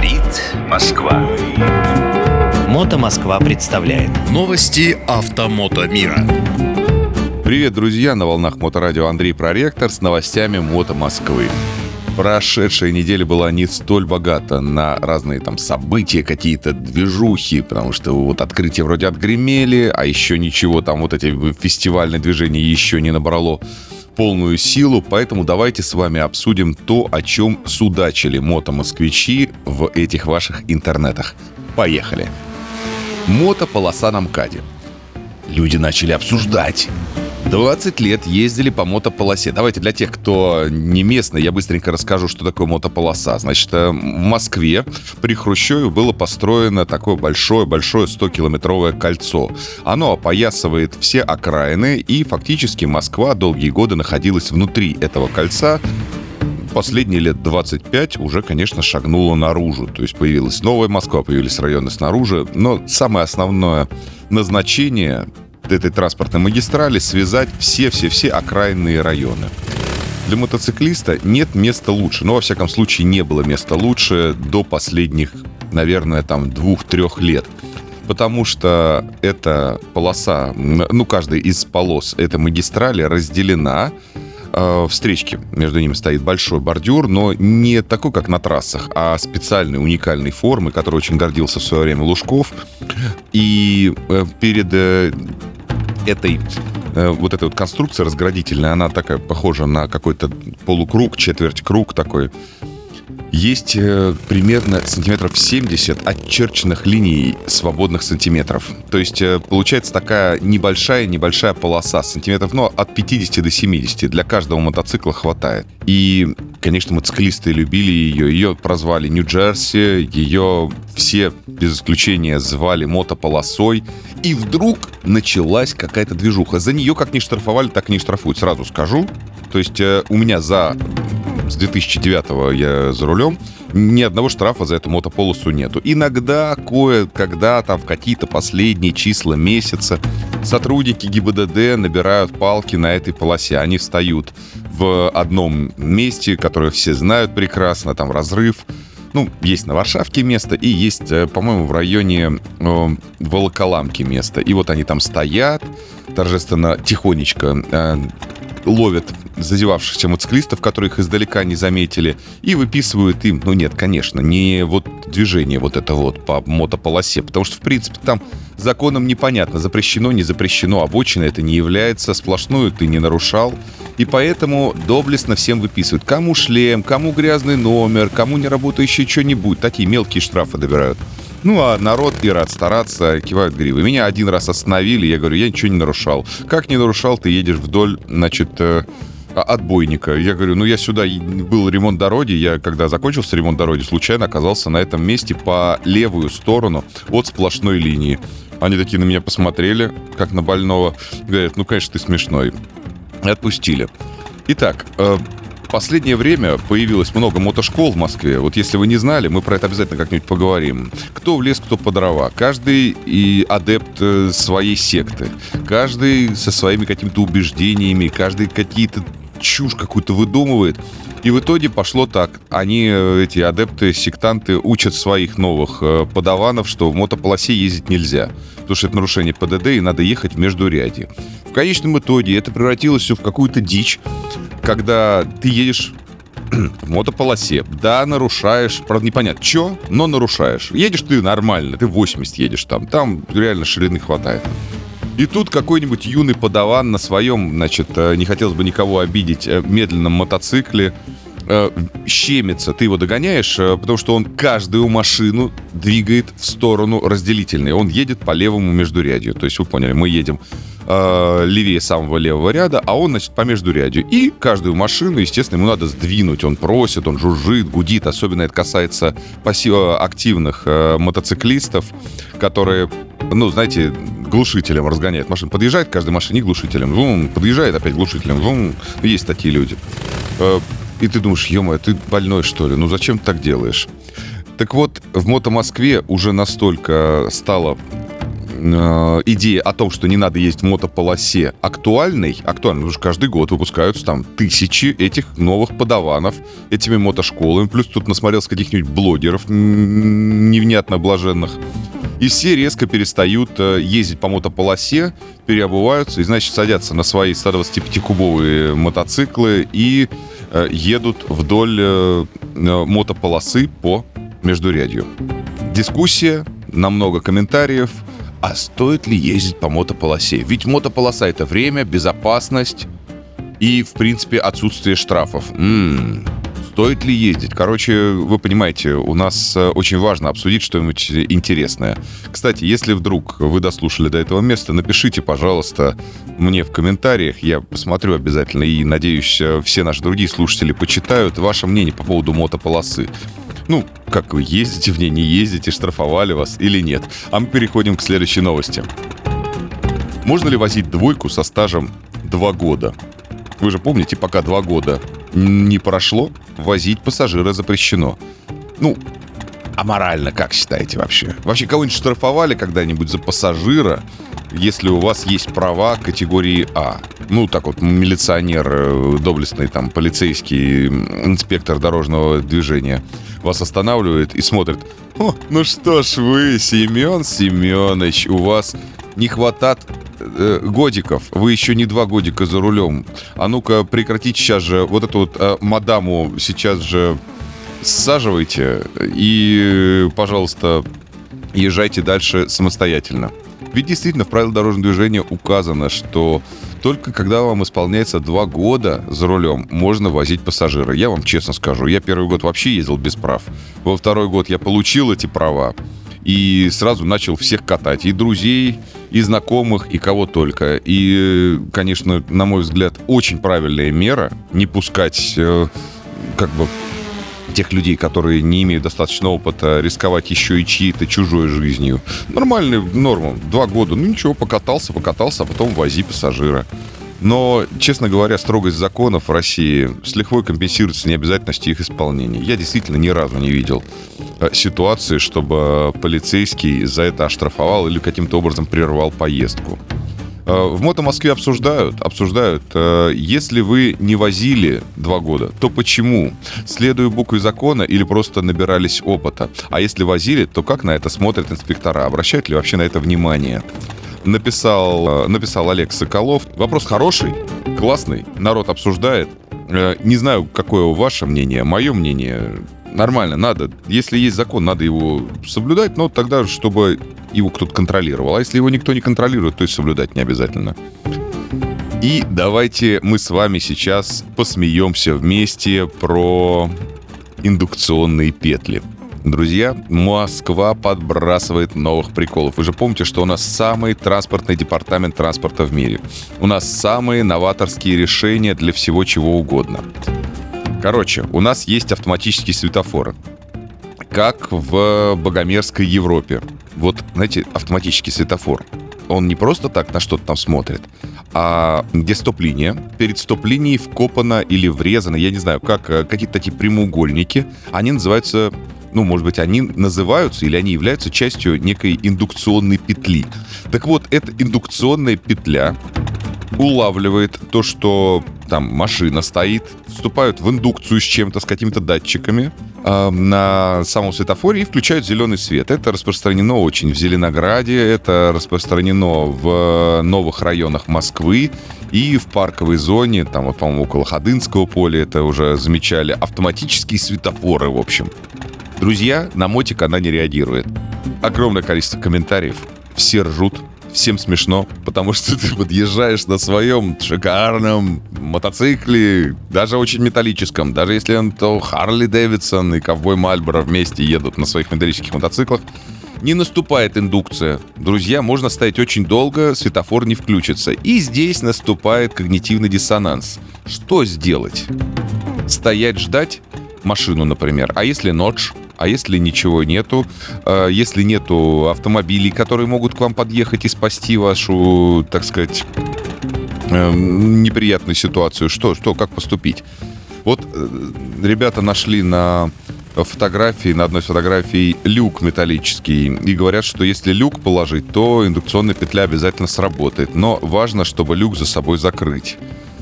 Говорит Москва. Мото Москва представляет Новости автомото мира. Привет, друзья! На волнах Моторадио Андрей Проректор с новостями Мото Москвы. Прошедшая неделя была не столь богата на разные там события, какие-то движухи, потому что вот открытия вроде отгремели, а еще ничего там вот эти фестивальные движения еще не набрало полную силу, поэтому давайте с вами обсудим то, о чем судачили мотомосквичи в этих ваших интернетах. Поехали! Мотополоса на МКАДе. Люди начали обсуждать. 20 лет ездили по мотополосе. Давайте для тех, кто не местный, я быстренько расскажу, что такое мотополоса. Значит, э, в Москве при Хрущеве было построено такое большое-большое 100-километровое кольцо. Оно опоясывает все окраины, и фактически Москва долгие годы находилась внутри этого кольца, последние лет 25 уже, конечно, шагнула наружу. То есть появилась новая Москва, появились районы снаружи. Но самое основное назначение этой транспортной магистрали связать все-все-все окраинные районы. Для мотоциклиста нет места лучше. Но, во всяком случае, не было места лучше до последних, наверное, там двух-трех лет. Потому что эта полоса, ну, каждая из полос этой магистрали разделена э, встречке. Между ними стоит большой бордюр, но не такой, как на трассах, а специальной уникальной формы, которой очень гордился в свое время Лужков. И э, перед э, этой э, вот эта вот конструкция разградительная, она такая похожа на какой-то полукруг, четверть круг такой. Есть э, примерно сантиметров 70 очерченных линий свободных сантиметров. То есть э, получается такая небольшая-небольшая полоса сантиметров, но от 50 до 70. Для каждого мотоцикла хватает. И, конечно, мотоциклисты любили ее. Ее прозвали Нью-Джерси. Ее все, без исключения, звали мотополосой. И вдруг началась какая-то движуха. За нее как не штрафовали, так и не штрафуют, сразу скажу. То есть у меня за с 2009 я за рулем, ни одного штрафа за эту мотополосу нету. Иногда, кое-когда, там в какие-то последние числа месяца сотрудники ГИБДД набирают палки на этой полосе. Они встают в одном месте, которое все знают прекрасно, там разрыв. Ну, есть на Варшавке место и есть, э, по-моему, в районе э, Волоколамки место. И вот они там стоят, торжественно, тихонечко э, ловят зазевавшихся мотоциклистов, которые их издалека не заметили, и выписывают им, ну нет, конечно, не вот движение вот это вот по мотополосе, потому что, в принципе, там законом непонятно, запрещено, не запрещено, обочина это не является, сплошную ты не нарушал, и поэтому доблестно всем выписывают. Кому шлем, кому грязный номер, кому не работающий что-нибудь, такие мелкие штрафы добирают. Ну, а народ и рад стараться, кивают гривы. Меня один раз остановили, я говорю, я ничего не нарушал. Как не нарушал, ты едешь вдоль, значит, э, отбойника. Я говорю, ну я сюда был ремонт дороги, я когда закончился ремонт дороги, случайно оказался на этом месте по левую сторону от сплошной линии. Они такие на меня посмотрели, как на больного, говорят, ну, конечно, ты смешной. И отпустили. Итак, э, последнее время появилось много мотошкол в Москве. Вот если вы не знали, мы про это обязательно как-нибудь поговорим. Кто в лес, кто по дрова. Каждый и адепт э, своей секты. Каждый со своими какими-то убеждениями, каждый какие-то чушь какую-то выдумывает. И в итоге пошло так. Они, э, эти адепты, сектанты, учат своих новых э, подаванов, что в мотополосе ездить нельзя. Потому что это нарушение ПДД, и надо ехать в междурядье. В конечном итоге это превратилось все в какую-то дичь, когда ты едешь в мотополосе. Да, нарушаешь, правда, непонятно, что, но нарушаешь. Едешь ты нормально, ты 80 едешь там, там реально ширины хватает. И тут какой-нибудь юный подаван на своем, значит, э, не хотелось бы никого обидеть, э, медленном мотоцикле э, щемится, ты его догоняешь, потому что он каждую машину двигает в сторону разделительной. Он едет по левому междурядью. То есть вы поняли, мы едем э, левее самого левого ряда, а он, значит, по междурядью. И каждую машину, естественно, ему надо сдвинуть. Он просит, он жужжит, гудит. Особенно это касается пассив- активных э, мотоциклистов, которые, ну, знаете, глушителем разгоняет машину. Подъезжает к каждой машине глушителем. Вум, подъезжает опять глушителем. Вум. Есть такие люди. Э, и ты думаешь, ё ты больной, что ли? Ну зачем ты так делаешь? Так вот, в Мото Москве уже настолько стало э, идея о том, что не надо ездить в мотополосе, актуальной, актуальной, потому что каждый год выпускаются там тысячи этих новых подаванов этими мотошколами. Плюс тут насмотрелся каких-нибудь блогеров невнятно блаженных. И все резко перестают э, ездить по мотополосе, переобуваются и, значит, садятся на свои 125-кубовые мотоциклы и э, едут вдоль э, мотополосы по междурядью. Дискуссия, намного комментариев. А стоит ли ездить по мотополосе? Ведь мотополоса — это время, безопасность и, в принципе, отсутствие штрафов. М-м, стоит ли ездить? Короче, вы понимаете, у нас э, очень важно обсудить что-нибудь интересное. Кстати, если вдруг вы дослушали до этого места, напишите, пожалуйста, мне в комментариях. Я посмотрю обязательно и, надеюсь, э, все наши другие слушатели почитают ваше мнение по поводу мотополосы. Ну, как вы ездите в ней, не ездите, штрафовали вас или нет. А мы переходим к следующей новости. Можно ли возить двойку со стажем 2 года? Вы же помните, пока 2 года не прошло, возить пассажира запрещено. Ну, аморально, как считаете вообще? Вообще кого-нибудь штрафовали когда-нибудь за пассажира, если у вас есть права категории А? Ну, так вот, милиционер, э, доблестный там полицейский, инспектор дорожного движения вас останавливает и смотрит. О, ну что ж вы, Семен Семенович, у вас не хватает э, годиков. Вы еще не два годика за рулем. А ну-ка прекратите сейчас же вот эту вот э, мадаму сейчас же саживайте и, пожалуйста, езжайте дальше самостоятельно. Ведь действительно в правилах дорожного движения указано, что только когда вам исполняется два года за рулем, можно возить пассажира. Я вам честно скажу, я первый год вообще ездил без прав. Во второй год я получил эти права и сразу начал всех катать. И друзей, и знакомых, и кого только. И, конечно, на мой взгляд, очень правильная мера не пускать э, как бы тех людей, которые не имеют достаточно опыта, рисковать еще и чьей-то чужой жизнью. Нормальная норма. Два года. Ну ничего, покатался, покатался, а потом вози пассажира. Но, честно говоря, строгость законов в России с лихвой компенсируется необязательностью их исполнения. Я действительно ни разу не видел э, ситуации, чтобы полицейский за это оштрафовал или каким-то образом прервал поездку. Э, в Мото Москве обсуждают, обсуждают, э, если вы не возили два года, то почему? Следуя букве закона или просто набирались опыта? А если возили, то как на это смотрят инспектора? Обращают ли вообще на это внимание? Написал, э, написал Олег Соколов. Вопрос хороший, классный, народ обсуждает. Не знаю, какое ваше мнение. Мое мнение нормально, надо. Если есть закон, надо его соблюдать, но тогда, чтобы его кто-то контролировал. А если его никто не контролирует, то и соблюдать не обязательно. И давайте мы с вами сейчас посмеемся вместе про индукционные петли. Друзья, Москва подбрасывает новых приколов. Вы же помните, что у нас самый транспортный департамент транспорта в мире. У нас самые новаторские решения для всего чего угодно. Короче, у нас есть автоматические светофоры. Как в богомерзкой Европе. Вот, знаете, автоматический светофор. Он не просто так на что-то там смотрит, а где стоп-линия. Перед стоп-линией вкопано или врезано, я не знаю, как э, какие-то такие прямоугольники. Они называются ну, может быть, они называются или они являются частью некой индукционной петли. Так вот, эта индукционная петля улавливает то, что там машина стоит, вступают в индукцию с чем-то, с какими-то датчиками э, на самом светофоре и включают зеленый свет. Это распространено очень в Зеленограде, это распространено в новых районах Москвы и в парковой зоне, там вот, по-моему, около Ходынского поля это уже замечали, автоматические светофоры, в общем. Друзья, на мотик она не реагирует. Огромное количество комментариев, все ржут, всем смешно, потому что ты подъезжаешь на своем шикарном мотоцикле, даже очень металлическом, даже если он то Харли Дэвидсон и Ковбой Мальборо вместе едут на своих металлических мотоциклах, не наступает индукция. Друзья, можно стоять очень долго, светофор не включится. И здесь наступает когнитивный диссонанс. Что сделать? Стоять, ждать машину, например. А если ночь? А если ничего нету, э, если нету автомобилей, которые могут к вам подъехать и спасти вашу, так сказать, эм, неприятную ситуацию, что, что, как поступить? Вот э, ребята нашли на фотографии, на одной фотографии люк металлический. И говорят, что если люк положить, то индукционная петля обязательно сработает. Но важно, чтобы люк за собой закрыть.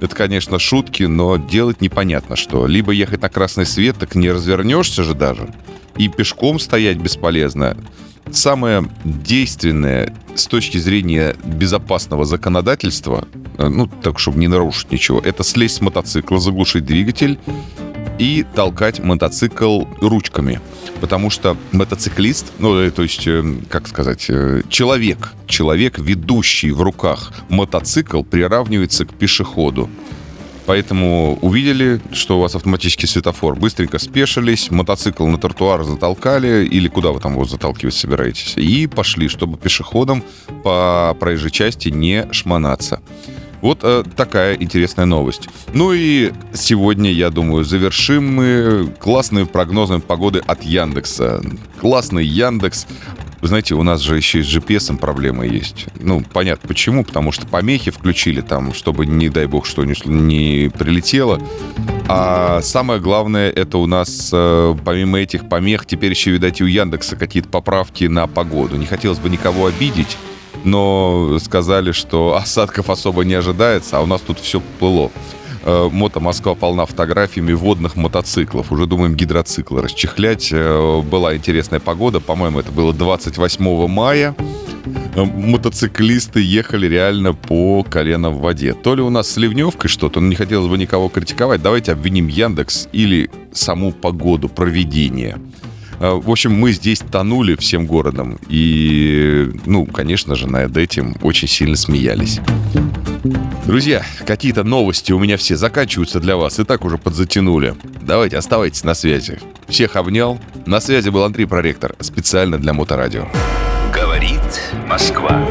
Это, конечно, шутки, но делать непонятно что. Либо ехать на красный свет, так не развернешься же даже. И пешком стоять бесполезно. Самое действенное с точки зрения безопасного законодательства, э, ну, так, чтобы не нарушить ничего, это слезть с мотоцикла, заглушить двигатель и толкать мотоцикл ручками. Потому что мотоциклист, ну, э, то есть, э, как сказать, э, человек, человек, ведущий в руках мотоцикл, приравнивается к пешеходу. Поэтому увидели, что у вас автоматический светофор, быстренько спешились, мотоцикл на тротуар затолкали, или куда вы там его заталкивать собираетесь, и пошли, чтобы пешеходам по проезжей части не шмонаться. Вот э, такая интересная новость. Ну и сегодня, я думаю, завершим мы классным прогнозом погоды от Яндекса. Классный Яндекс. Вы знаете, у нас же еще и с GPS проблемы есть. Ну, понятно почему, потому что помехи включили там, чтобы, не дай бог, что не, не прилетело. А самое главное, это у нас, э, помимо этих помех, теперь еще, видать, и у Яндекса какие-то поправки на погоду. Не хотелось бы никого обидеть, но сказали, что осадков особо не ожидается, а у нас тут все плыло. Э, Мото Москва полна фотографиями водных мотоциклов. Уже думаем гидроциклы расчехлять. Э, была интересная погода. По-моему, это было 28 мая. Э, мотоциклисты ехали реально по колено в воде. То ли у нас с что-то, но не хотелось бы никого критиковать. Давайте обвиним Яндекс или саму погоду, проведение. В общем, мы здесь тонули всем городом. И, ну, конечно же, над этим очень сильно смеялись. Друзья, какие-то новости у меня все заканчиваются для вас. И так уже подзатянули. Давайте, оставайтесь на связи. Всех обнял. На связи был Андрей Проректор. Специально для Моторадио. Говорит Москва.